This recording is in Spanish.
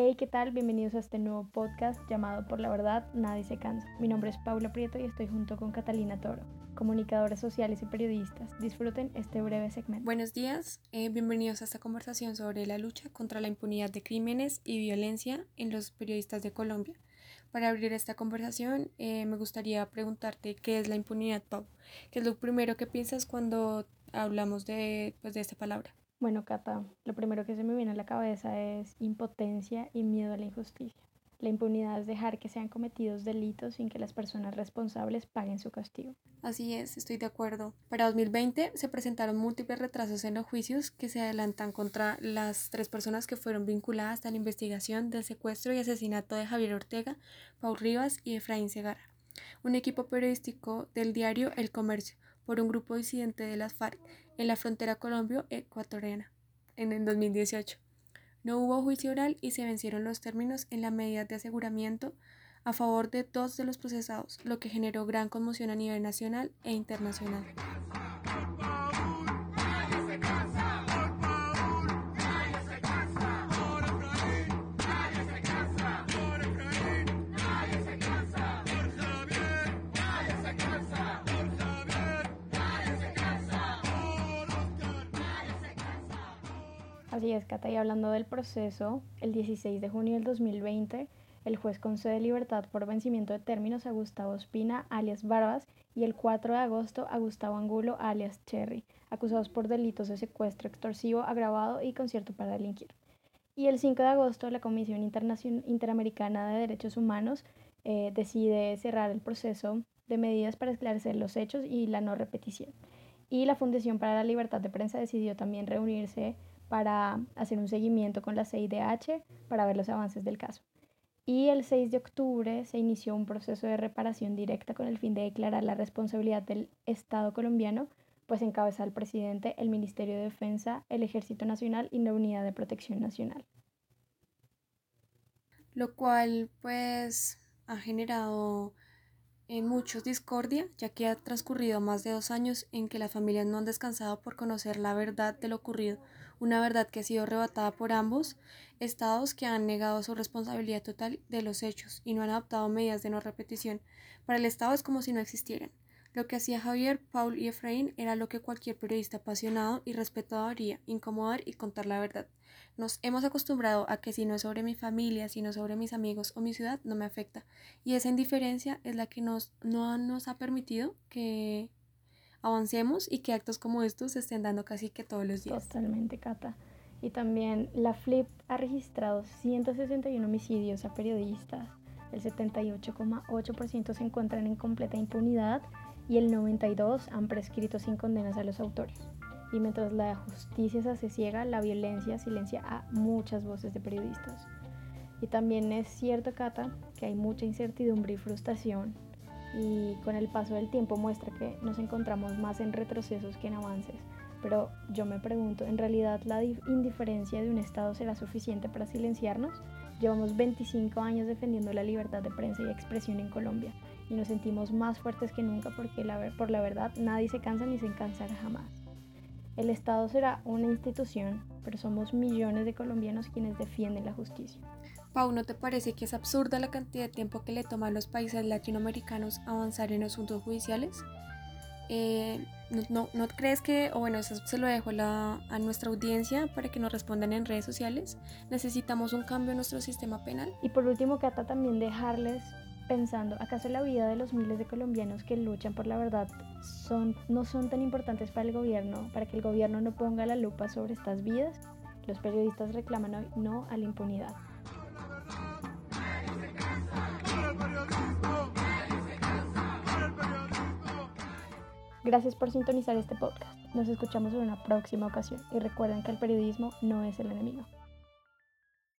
Hey, ¿qué tal? Bienvenidos a este nuevo podcast llamado Por la Verdad, Nadie se cansa. Mi nombre es Paula Prieto y estoy junto con Catalina Toro, comunicadores sociales y periodistas. Disfruten este breve segmento. Buenos días, eh, bienvenidos a esta conversación sobre la lucha contra la impunidad de crímenes y violencia en los periodistas de Colombia. Para abrir esta conversación, eh, me gustaría preguntarte qué es la impunidad, Pau. ¿Qué es lo primero que piensas cuando hablamos de, pues, de esta palabra? Bueno, Cata, lo primero que se me viene a la cabeza es impotencia y miedo a la injusticia. La impunidad es dejar que sean cometidos delitos sin que las personas responsables paguen su castigo. Así es, estoy de acuerdo. Para 2020 se presentaron múltiples retrasos en los juicios que se adelantan contra las tres personas que fueron vinculadas a la investigación del secuestro y asesinato de Javier Ortega, Paul Rivas y Efraín Segara. Un equipo periodístico del diario El Comercio por un grupo disidente de las FARC en la frontera colombio-ecuatoriana en el 2018. No hubo juicio oral y se vencieron los términos en la medida de aseguramiento a favor de dos de los procesados, lo que generó gran conmoción a nivel nacional e internacional. Así es, Cata, y hablando del proceso, el 16 de junio del 2020, el juez concede libertad por vencimiento de términos a Gustavo Espina, alias Barbas, y el 4 de agosto a Gustavo Angulo, alias Cherry, acusados por delitos de secuestro extorsivo agravado y concierto para delinquir. Y el 5 de agosto, la Comisión Interamericana de Derechos Humanos eh, decide cerrar el proceso de medidas para esclarecer los hechos y la no repetición. Y la Fundación para la Libertad de Prensa decidió también reunirse para hacer un seguimiento con la CIDH para ver los avances del caso. Y el 6 de octubre se inició un proceso de reparación directa con el fin de declarar la responsabilidad del Estado colombiano, pues encabeza el presidente, el Ministerio de Defensa, el Ejército Nacional y la Unidad de Protección Nacional. Lo cual pues ha generado en muchos discordia, ya que ha transcurrido más de dos años en que las familias no han descansado por conocer la verdad de lo ocurrido, una verdad que ha sido arrebatada por ambos estados que han negado su responsabilidad total de los hechos y no han adoptado medidas de no repetición. Para el Estado es como si no existieran. Lo que hacía Javier, Paul y Efraín era lo que cualquier periodista apasionado y respetado haría, incomodar y contar la verdad. Nos hemos acostumbrado a que si no es sobre mi familia, sino sobre mis amigos o mi ciudad, no me afecta. Y esa indiferencia es la que nos, no nos ha permitido que avancemos y que actos como estos se estén dando casi que todos los días. Totalmente, Cata. Y también la FLIP ha registrado 161 homicidios a periodistas, el 78,8% se encuentran en completa impunidad y el 92% han prescrito sin condenas a los autores. Y mientras la justicia se hace ciega, la violencia silencia a muchas voces de periodistas. Y también es cierto, Cata, que hay mucha incertidumbre y frustración y con el paso del tiempo muestra que nos encontramos más en retrocesos que en avances. Pero yo me pregunto, ¿en realidad la indiferencia de un Estado será suficiente para silenciarnos? Llevamos 25 años defendiendo la libertad de prensa y expresión en Colombia y nos sentimos más fuertes que nunca porque la, por la verdad nadie se cansa ni se cansará jamás. El Estado será una institución, pero somos millones de colombianos quienes defienden la justicia. Pau, ¿no te parece que es absurda la cantidad de tiempo que le toma a los países latinoamericanos avanzar en asuntos judiciales? Eh, no, no, crees que, o bueno, eso se lo dejo a nuestra audiencia para que nos respondan en redes sociales? Necesitamos un cambio en nuestro sistema penal. Y por último, Cata, también dejarles pensando, ¿acaso la vida de los miles de colombianos que luchan por la verdad son, no son tan importantes para el gobierno, para que el gobierno no ponga la lupa sobre estas vidas? Los periodistas reclaman hoy no a la impunidad. Gracias por sintonizar este podcast. Nos escuchamos en una próxima ocasión y recuerden que el periodismo no es el enemigo.